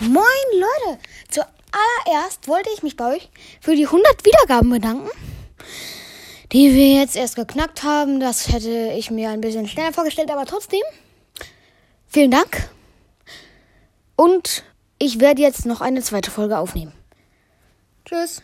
Moin Leute, zuallererst wollte ich mich bei euch für die 100 Wiedergaben bedanken, die wir jetzt erst geknackt haben. Das hätte ich mir ein bisschen schneller vorgestellt, aber trotzdem, vielen Dank. Und ich werde jetzt noch eine zweite Folge aufnehmen. Tschüss.